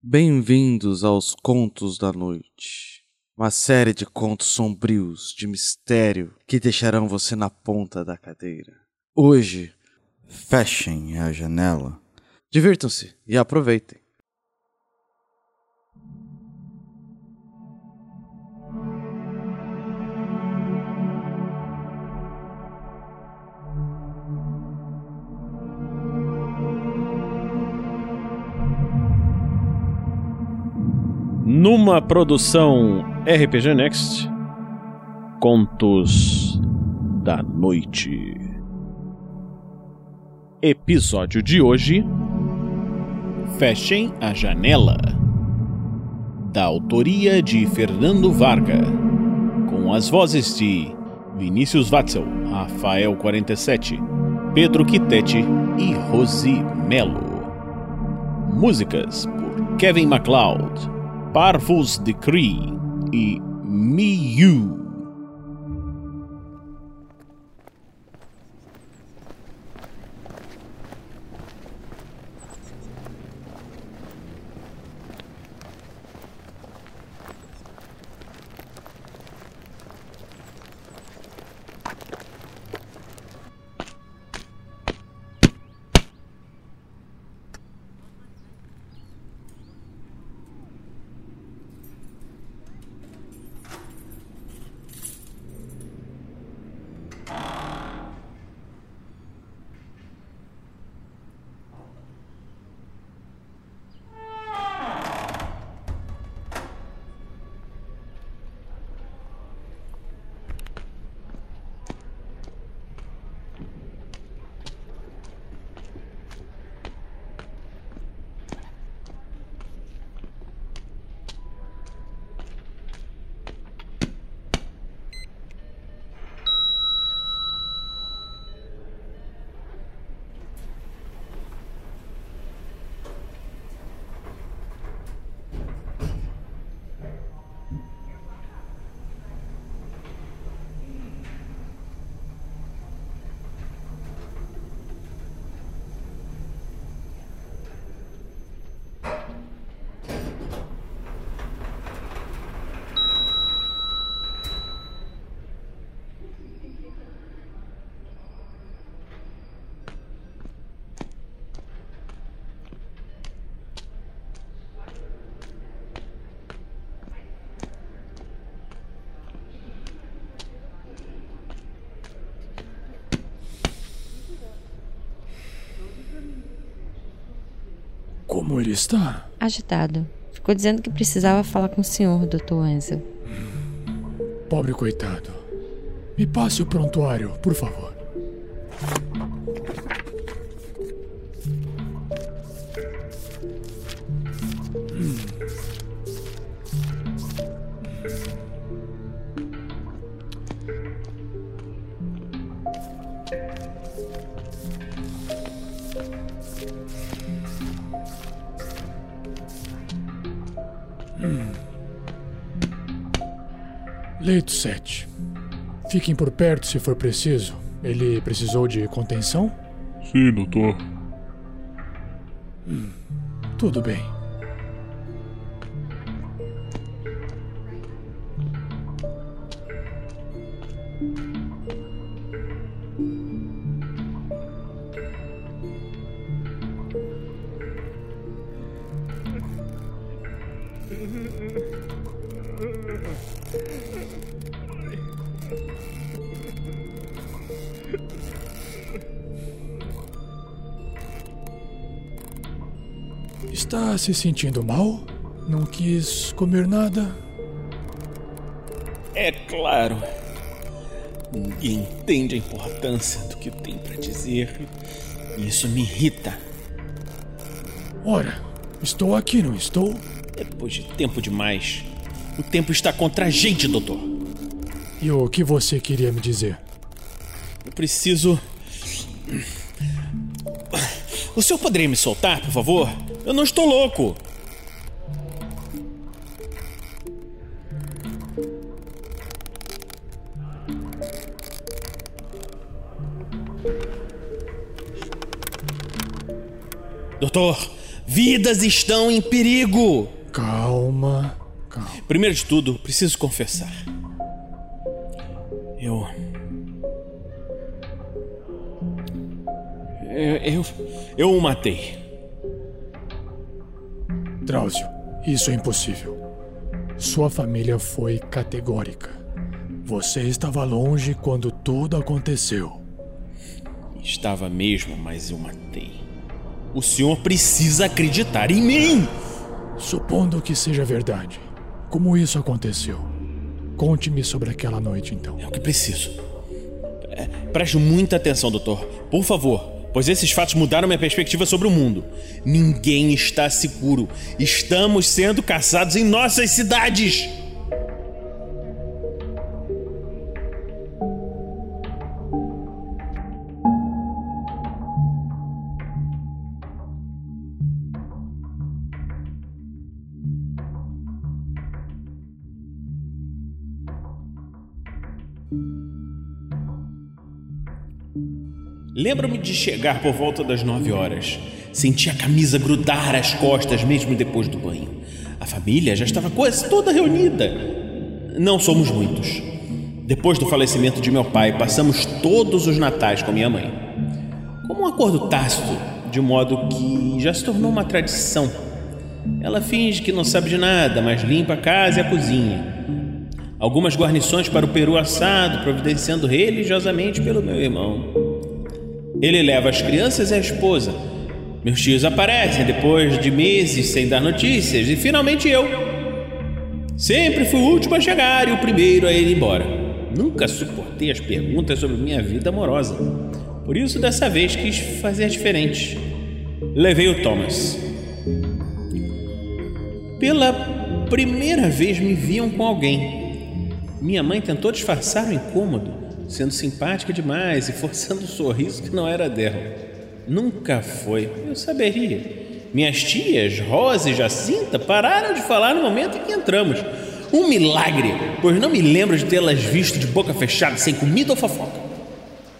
Bem-vindos aos Contos da Noite. Uma série de contos sombrios, de mistério, que deixarão você na ponta da cadeira. Hoje, Fechem a janela. divirtam-se e aproveitem. Numa produção RPG Next, Contos da Noite. Episódio de hoje: Fechem a Janela. Da autoria de Fernando Varga, com as vozes de Vinícius Watzel, Rafael 47, Pedro Quitete e Rosi Melo. Músicas por Kevin MacLeod. Parvus Decree e Miu. Como ele está? Agitado. Ficou dizendo que precisava falar com o senhor, Dr. Wenzel. Pobre coitado. Me passe o prontuário, por favor. Leito 7. Fiquem por perto se for preciso. Ele precisou de contenção? Sim, doutor. Tudo bem. Está se sentindo mal? Não quis comer nada? É claro. Ninguém entende a importância do que tem para dizer. E isso me irrita. Ora, estou aqui, não estou? Depois de tempo demais. O tempo está contra a gente, doutor. E o que você queria me dizer? Eu preciso. O senhor poderia me soltar, por favor? Eu não estou louco. Doutor, vidas estão em perigo. Calma, calma. Primeiro de tudo, preciso confessar. Eu. Eu. Eu, eu o matei. Drauzio, isso é impossível. Sua família foi categórica. Você estava longe quando tudo aconteceu. Estava mesmo, mas eu matei. O senhor precisa acreditar em mim! Supondo que seja verdade, como isso aconteceu? Conte-me sobre aquela noite, então. É o que preciso. É, preste muita atenção, doutor. Por favor, pois esses fatos mudaram minha perspectiva sobre o mundo. Ninguém está seguro. Estamos sendo caçados em nossas cidades. Lembro-me de chegar por volta das nove horas. Senti a camisa grudar às costas mesmo depois do banho. A família já estava quase toda reunida. Não somos muitos. Depois do falecimento de meu pai, passamos todos os natais com minha mãe. Como um acordo tácito, de modo que já se tornou uma tradição. Ela finge que não sabe de nada, mas limpa a casa e a cozinha. Algumas guarnições para o peru assado, providenciando religiosamente pelo meu irmão. Ele leva as crianças e a esposa. Meus tios aparecem depois de meses sem dar notícias e finalmente eu. Sempre fui o último a chegar e o primeiro a ir embora. Nunca suportei as perguntas sobre minha vida amorosa. Por isso, dessa vez quis fazer diferente. Levei o Thomas. Pela primeira vez me viam com alguém. Minha mãe tentou disfarçar o incômodo sendo simpática demais e forçando um sorriso que não era dela. Nunca foi, eu saberia. Minhas tias, Rosa e Jacinta, pararam de falar no momento em que entramos. Um milagre, pois não me lembro de tê-las visto de boca fechada, sem comida ou fofoca.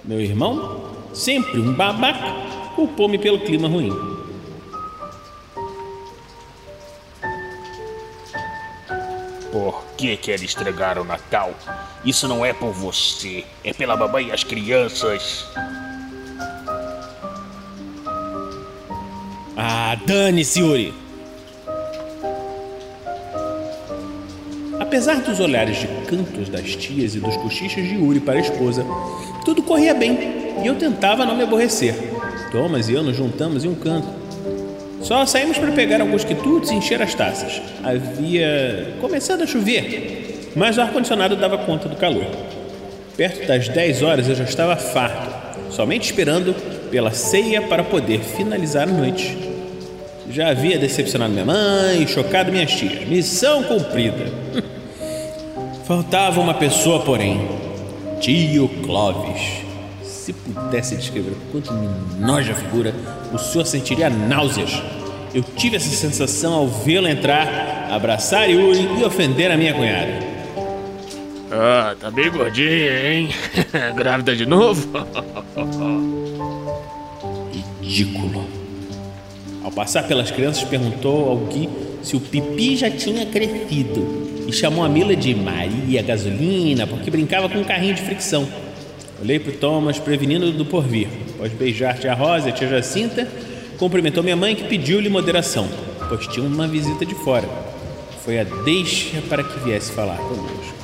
Meu irmão, sempre um babaca, culpou-me pelo clima ruim. Por que quer estragar o Natal? Isso não é por você, é pela mamãe e as crianças. Ah, dane-se, Yuri! Apesar dos olhares de cantos das tias e dos cochichos de Yuri para a esposa, tudo corria bem e eu tentava não me aborrecer. Thomas e eu nos juntamos em um canto. Só saímos para pegar alguns quitutes e encher as taças. Havia começado a chover, mas o ar-condicionado dava conta do calor. Perto das 10 horas eu já estava farto, somente esperando pela ceia para poder finalizar a noite. Já havia decepcionado minha mãe, chocado minhas tias. Missão cumprida. Faltava uma pessoa, porém. Tio Clovis. Se pudesse descrever o quanto me noja a figura, o senhor sentiria náuseas. Eu tive essa sensação ao vê-lo entrar, abraçar Yuri e ofender a minha cunhada. Ah, tá bem gordinha, hein? Grávida de novo? Ridículo. Ao passar pelas crianças, perguntou ao Gui se o pipi já tinha crescido e chamou a Mila de Maria Gasolina porque brincava com um carrinho de fricção. Olhei para o Thomas, prevenindo do porvir. Após beijar tia Rosa e tia Jacinta, cumprimentou minha mãe que pediu-lhe moderação, pois tinha uma visita de fora. Foi a deixa para que viesse falar conosco.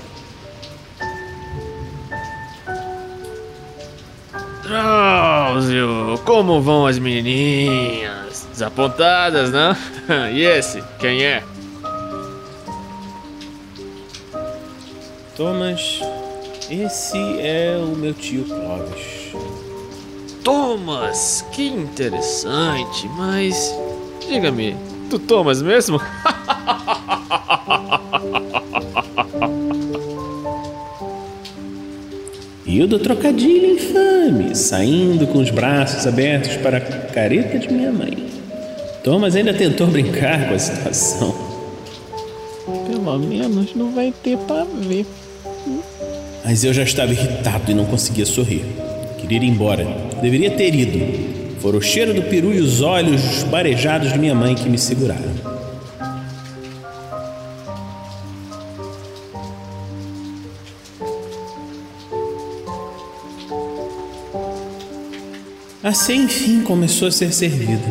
Drauzio, como vão as menininhas? Desapontadas, não? E esse, quem é? Thomas, esse é o meu tio Clovis. Thomas, que interessante, mas diga-me, tu Thomas mesmo? E o do trocadilho infame, saindo com os braços abertos para a careta de minha mãe. Thomas ainda tentou brincar com a situação. Pelo menos não vai ter pra ver. Mas eu já estava irritado e não conseguia sorrir. Queria ir embora. Deveria ter ido. Foram o cheiro do peru e os olhos barejados de minha mãe que me seguraram. Assim, enfim, começou a ser servida.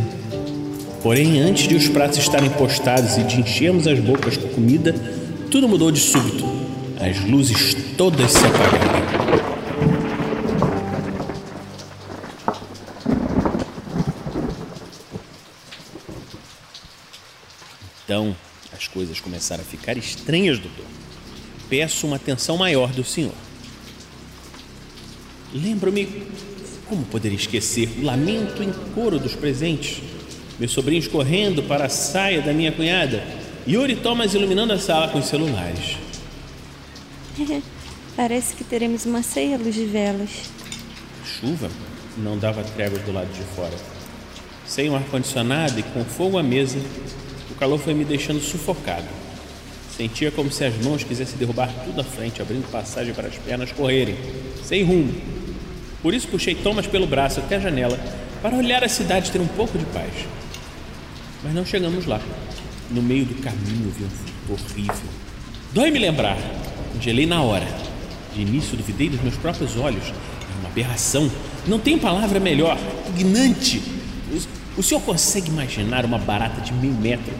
Porém, antes de os pratos estarem postados e de enchermos as bocas com comida, tudo mudou de súbito. As luzes todas se apagaram. Então, as coisas começaram a ficar estranhas, doutor. Peço uma atenção maior do senhor. Lembro-me, como poderia esquecer, o lamento em coro dos presentes. Meus sobrinhos correndo para a saia da minha cunhada. Yuri Thomas iluminando a sala com os celulares. Parece que teremos uma ceia à luz de velas. A chuva não dava tréguas do lado de fora. Sem um ar-condicionado e com fogo à mesa, o calor foi me deixando sufocado. Sentia como se as mãos quisessem derrubar tudo à frente, abrindo passagem para as pernas correrem, sem rumo. Por isso puxei Thomas pelo braço até a janela para olhar a cidade ter um pouco de paz. Mas não chegamos lá. No meio do caminho vi um vulto horrível. Dói me lembrar. Gelei na hora. De início duvidei dos meus próprios olhos. Era uma aberração. Não tem palavra melhor. Pugnante. O, o senhor consegue imaginar uma barata de meio metro?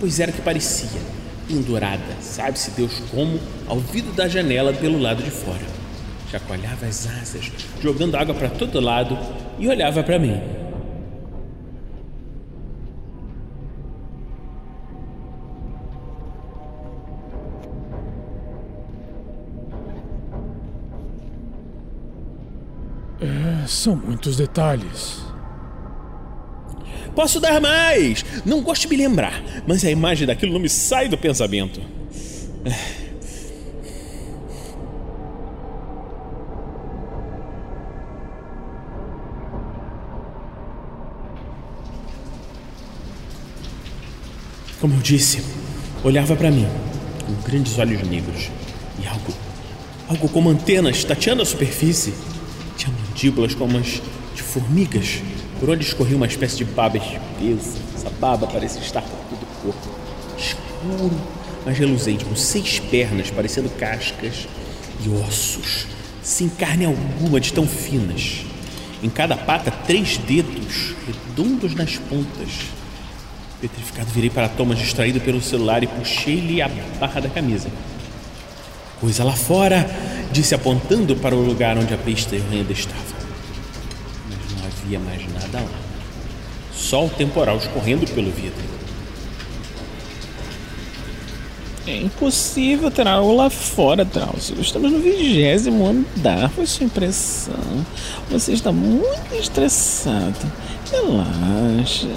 Pois era o que parecia. Pendurada, sabe-se Deus como, ao vidro da janela pelo lado de fora. Chacoalhava as asas, jogando água para todo lado e olhava para mim. É, são muitos detalhes. Posso dar mais! Não gosto de me lembrar, mas a imagem daquilo não me sai do pensamento. Como eu disse, olhava para mim, com grandes olhos negros, e algo, algo como antenas tateando a superfície. Tinha mandíbulas como as de formigas, por onde escorria uma espécie de baba espessa. Essa baba parecia estar por todo o corpo, escuro, mas reluzente, com seis pernas parecendo cascas e ossos, sem carne alguma de tão finas. Em cada pata, três dedos redondos nas pontas. Petrificado, virei para Thomas distraído pelo celular e puxei-lhe a barra da camisa. Coisa lá fora, disse apontando para o lugar onde a besta ainda estava. Havia mais nada lá. Só o temporal escorrendo pelo vidro. É impossível ter algo lá fora, Drauzio. Estamos no vigésimo andar. Foi sua impressão. Você está muito estressado. Relaxa.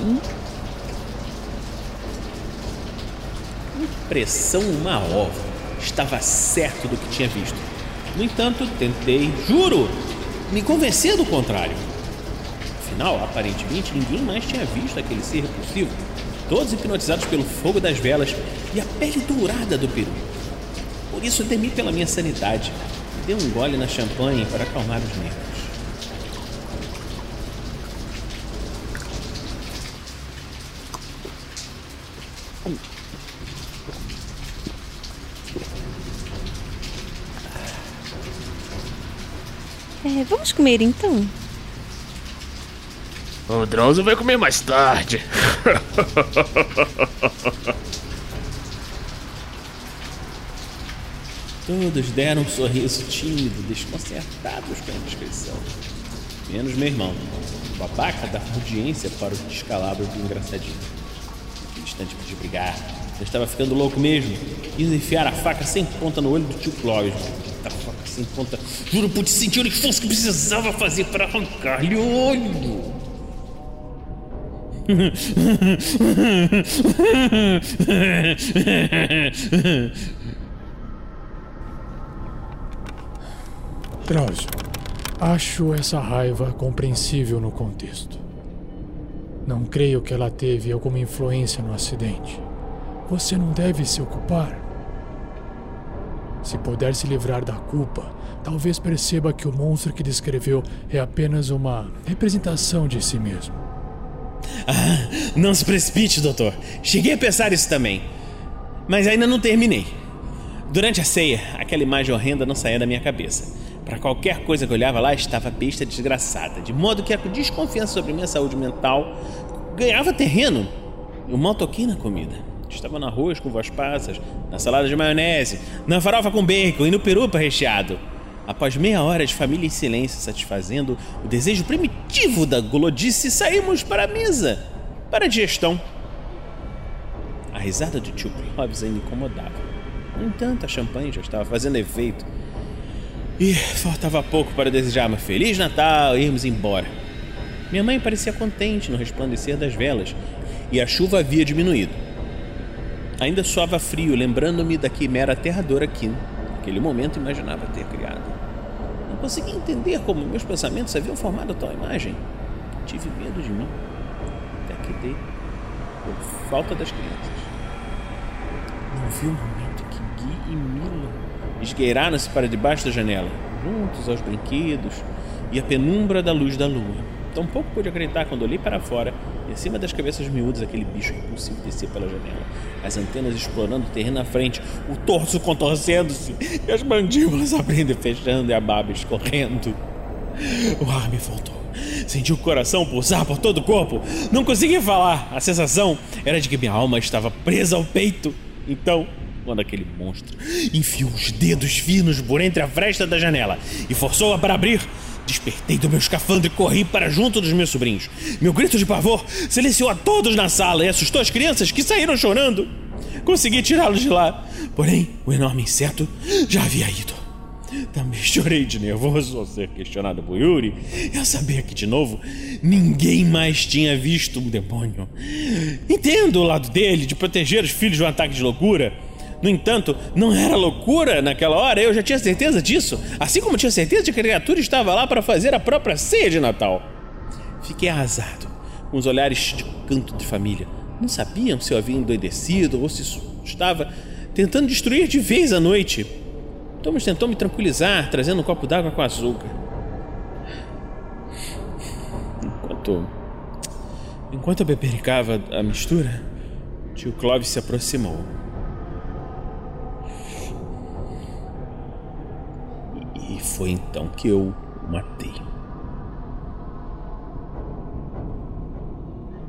Pressão uma ova. Estava certo do que tinha visto. No entanto, tentei, juro, me convencer do contrário. Afinal, aparentemente, ninguém mais tinha visto aquele ser repulsivo. Todos hipnotizados pelo fogo das velas e a pele dourada do peru. Por isso, temi pela minha sanidade. Dei um gole na champanhe para acalmar os nervos. É, vamos comer então? O Drauzio vai comer mais tarde. Todos deram um sorriso tímido, desconcertados com a descrição. Menos meu irmão, o babaca da audiência para o descalabro do engraçadinho. No instante de brigar, eu estava ficando louco mesmo. Quis enfiar a faca sem ponta no olho do tio Clóvis. A faca sem ponta. Juro pude sentir o esforço que precisava fazer para arrancar-lhe o olho. Drauzio, acho essa raiva compreensível no contexto. Não creio que ela teve alguma influência no acidente. Você não deve se ocupar. Se puder se livrar da culpa, talvez perceba que o monstro que descreveu é apenas uma representação de si mesmo. Ah, não se precipite, doutor. Cheguei a pensar isso também. Mas ainda não terminei. Durante a ceia, aquela imagem horrenda não saía da minha cabeça. Para qualquer coisa que olhava lá, estava a besta desgraçada, de modo que a desconfiança sobre minha saúde mental ganhava terreno. Eu mal toquei na comida. Estava no arroz com voz passas, na salada de maionese, na farofa com bacon e no peru recheado. Após meia hora de família em silêncio, satisfazendo o desejo primitivo da gulodice, saímos para a mesa, para a digestão. A risada do tio Clóvis ainda incomodava. No entanto, a champanhe já estava fazendo efeito. E faltava pouco para desejar uma Feliz Natal e irmos embora. Minha mãe parecia contente no resplandecer das velas e a chuva havia diminuído. Ainda soava frio, lembrando-me da quimera aterradora que, naquele momento, imaginava ter criado. Não conseguia entender como meus pensamentos haviam formado tal imagem. Tive medo de mim, até que dei, por falta das crianças. Não vi o momento que Gui e Mila esgueiraram-se para debaixo da janela, juntos aos brinquedos e à penumbra da luz da lua. Tampouco pude acreditar quando olhei para fora e acima das cabeças miúdas aquele bicho impulsivo descia pela janela, as antenas explorando o terreno à frente, o torso contorcendo-se e as mandíbulas abrindo e fechando e a baba escorrendo. O ar me faltou. Senti o coração pulsar por todo o corpo. Não conseguia falar. A sensação era de que minha alma estava presa ao peito. Então, quando aquele monstro enfiou os dedos finos por entre a fresta da janela e forçou-a para abrir, Despertei do meu escafandro e corri para junto dos meus sobrinhos. Meu grito de pavor silenciou a todos na sala e assustou as crianças que saíram chorando. Consegui tirá-los de lá, porém o enorme inseto já havia ido. Também chorei de nervoso ao ser questionado por Yuri e ao saber que, de novo, ninguém mais tinha visto um demônio. Entendo o lado dele de proteger os filhos de um ataque de loucura no entanto, não era loucura naquela hora, eu já tinha certeza disso, assim como tinha certeza de que a criatura estava lá para fazer a própria ceia de Natal. Fiquei arrasado, com os olhares de canto de família. Não sabiam se eu havia endoidecido ou se estava tentando destruir de vez a noite. Thomas tentou me tranquilizar, trazendo um copo d'água com açúcar. Enquanto. Enquanto eu bebericava a mistura, tio Clovis se aproximou. Foi então que eu o matei.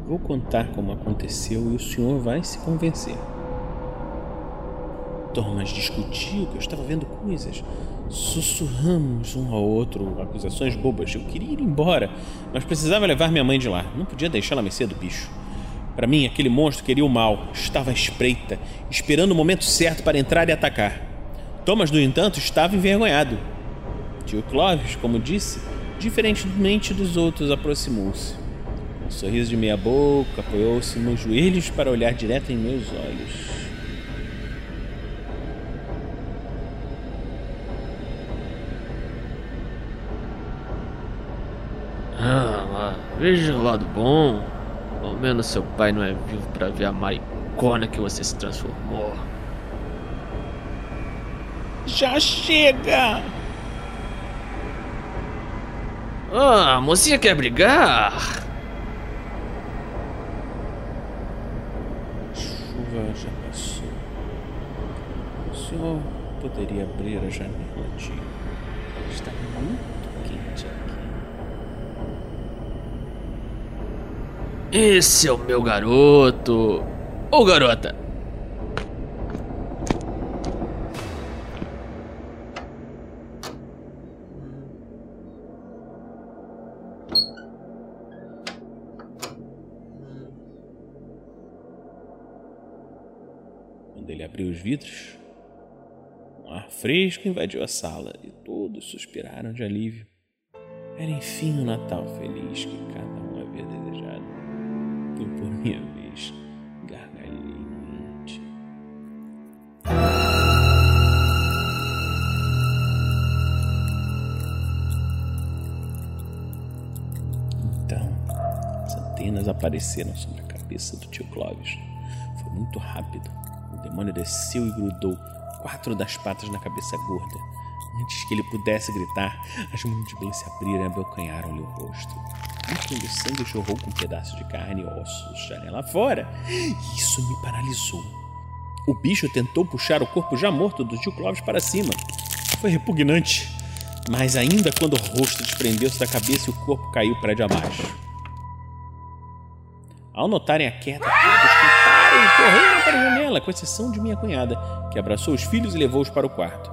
Vou contar como aconteceu e o senhor vai se convencer. Thomas discutiu que eu estava vendo coisas. Sussurramos um ao outro acusações bobas. Eu queria ir embora, mas precisava levar minha mãe de lá. Não podia deixá-la mercê do bicho. Para mim, aquele monstro queria o mal. Estava à espreita, esperando o momento certo para entrar e atacar. Thomas, no entanto, estava envergonhado. Tio Clóvis, como disse, diferentemente dos outros, aproximou-se. Um sorriso de meia boca, apoiou-se nos joelhos para olhar direto em meus olhos. Ah, veja o lado bom. Pelo menos seu pai não é vivo para ver a maricona que você se transformou. Já chega! Ah, a mocinha quer brigar? A chuva já passou. O senhor poderia abrir a janela, tio. Está muito quente aqui. Esse é o meu garoto. Ou garota. Quando ele abriu os vidros, um ar fresco invadiu a sala e todos suspiraram de alívio. Era enfim o Natal feliz que cada um havia desejado. Eu, por minha vez, apareceram sobre a cabeça do tio Clóvis. Foi muito rápido. O demônio desceu e grudou quatro das patas na cabeça gorda. Antes que ele pudesse gritar, as mandíbulas se abriram e abocanharam-lhe o rosto. E quando o sangue jorrou com um pedaço de carne e ossos janela fora, isso me paralisou. O bicho tentou puxar o corpo já morto do tio Clóvis para cima. Foi repugnante. Mas ainda quando o rosto desprendeu-se da cabeça e o corpo caiu prédio abaixo. Ao notarem a queda, todos gritaram e correram para a janela, com exceção de minha cunhada, que abraçou os filhos e levou-os para o quarto.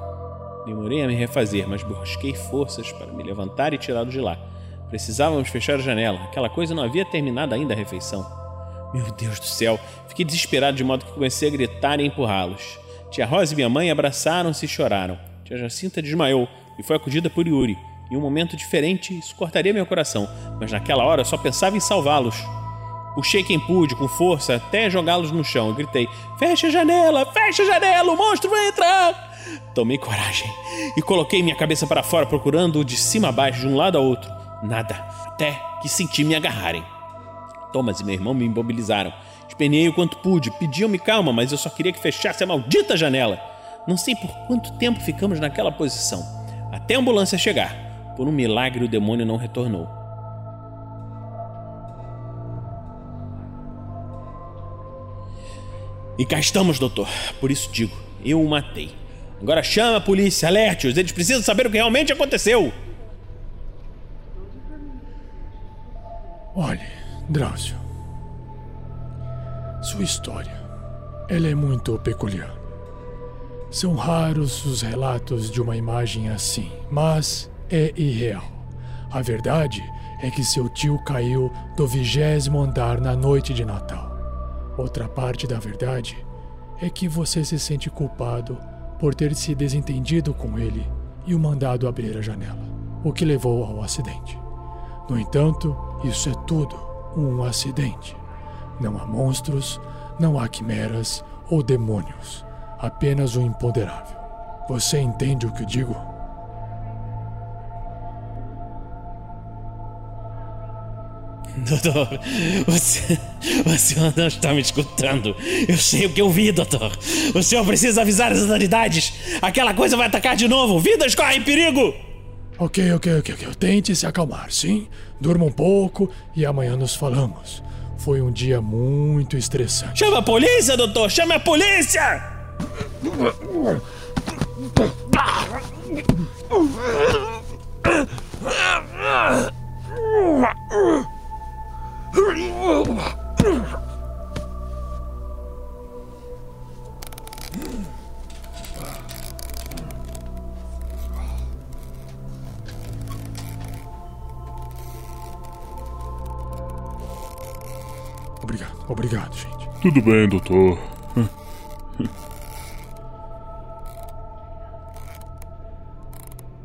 Demorei a me refazer, mas busquei forças para me levantar e tirá-los de lá. Precisávamos fechar a janela, aquela coisa não havia terminado ainda a refeição. Meu Deus do céu, fiquei desesperado de modo que comecei a gritar e empurrá-los. Tia Rosa e minha mãe abraçaram-se e choraram. Tia Jacinta desmaiou e foi acudida por Yuri. Em um momento diferente, isso cortaria meu coração, mas naquela hora só pensava em salvá-los. Puxei quem pude, com força, até jogá-los no chão. Eu gritei: Fecha a janela! Fecha a janela! O monstro vai entrar! Tomei coragem e coloquei minha cabeça para fora, procurando de cima a baixo, de um lado a outro. Nada, até que senti me agarrarem. Thomas e meu irmão me imobilizaram. Esperneei o quanto pude, pediam-me calma, mas eu só queria que fechasse a maldita janela. Não sei por quanto tempo ficamos naquela posição, até a ambulância chegar. Por um milagre, o demônio não retornou. E cá estamos, doutor. Por isso digo, eu o matei. Agora chama a polícia, alerte-os, eles precisam saber o que realmente aconteceu. Olhe, Drauzio. Sua história, ela é muito peculiar. São raros os relatos de uma imagem assim, mas é irreal. A verdade é que seu tio caiu do vigésimo andar na noite de Natal. Outra parte da verdade é que você se sente culpado por ter se desentendido com ele e o mandado abrir a janela, o que levou ao acidente. No entanto, isso é tudo um acidente. Não há monstros, não há quimeras ou demônios, apenas o imponderável. Você entende o que eu digo? Doutor, você, você não está me escutando. Eu sei o que eu vi, doutor. O senhor precisa avisar as autoridades. Aquela coisa vai atacar de novo. Vidas correm perigo. Ok, ok, ok, ok. Tente se acalmar, sim? Durma um pouco e amanhã nos falamos. Foi um dia muito estressante. Chama a polícia, doutor! Chama a polícia! Obrigado, obrigado, gente. Tudo bem, doutor.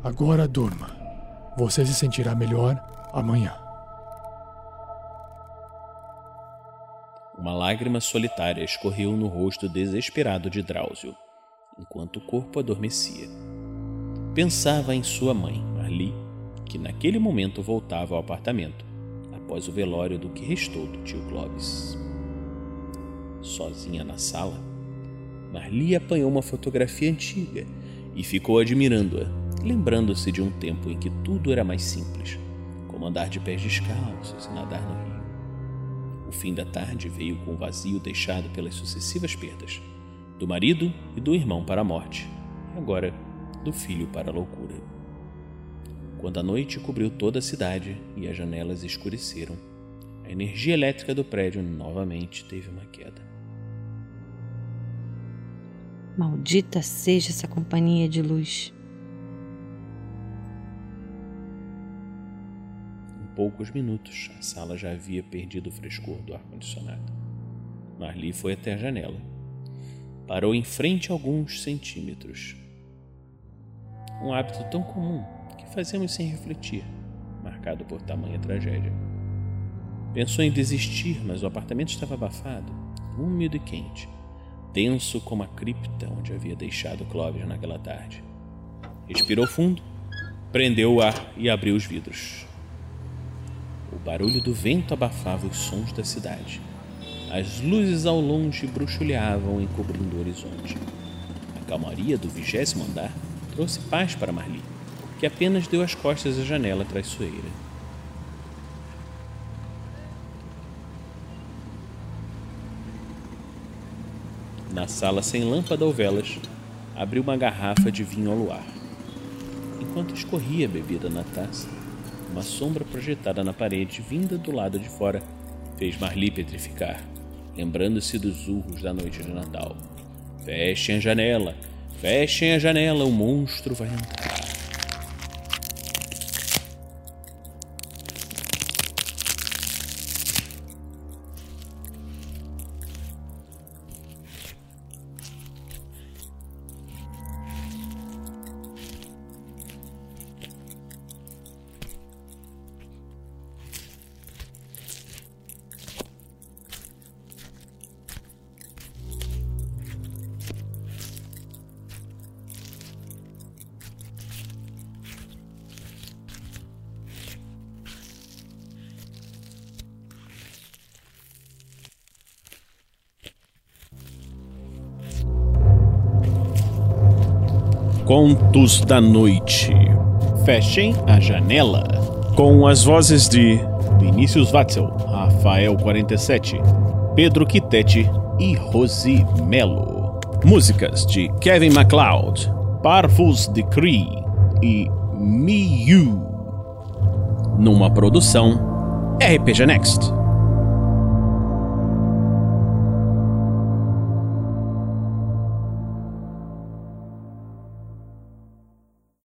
Agora durma. Você se sentirá melhor amanhã. Lágrima solitária escorreu no rosto desesperado de Drauzio, enquanto o corpo adormecia. Pensava em sua mãe, Marli, que naquele momento voltava ao apartamento, após o velório do que restou do tio Clovis. Sozinha na sala, Marli apanhou uma fotografia antiga e ficou admirando-a, lembrando-se de um tempo em que tudo era mais simples, como andar de pés descalços e nadar no rio. O fim da tarde veio com o vazio deixado pelas sucessivas perdas, do marido e do irmão para a morte, e agora do filho para a loucura. Quando a noite cobriu toda a cidade e as janelas escureceram, a energia elétrica do prédio novamente teve uma queda. Maldita seja essa companhia de luz. Poucos minutos, a sala já havia perdido o frescor do ar-condicionado. Marli foi até a janela. Parou em frente a alguns centímetros. Um hábito tão comum que fazemos sem refletir, marcado por tamanha tragédia. Pensou em desistir, mas o apartamento estava abafado, úmido e quente, denso como a cripta onde havia deixado Clovis naquela tarde. Respirou fundo, prendeu o ar e abriu os vidros. O barulho do vento abafava os sons da cidade. As luzes ao longe bruxuleavam encobrindo o horizonte. calmaria do vigésimo andar trouxe paz para Marli, que apenas deu as costas à janela traiçoeira. Na sala sem lâmpada ou velas, abriu uma garrafa de vinho ao luar. Enquanto escorria a bebida na taça, uma sombra projetada na parede, vinda do lado de fora, fez Marli petrificar, lembrando-se dos urros da noite de Natal. Fechem a janela, fechem a janela, o monstro vai entrar. Contos da Noite. Fechem a janela. Com as vozes de Vinícius Watzel, Rafael 47, Pedro Quitete e Rosi Melo. Músicas de Kevin MacLeod, Parvus Decree e Miu. Numa produção RPG Next.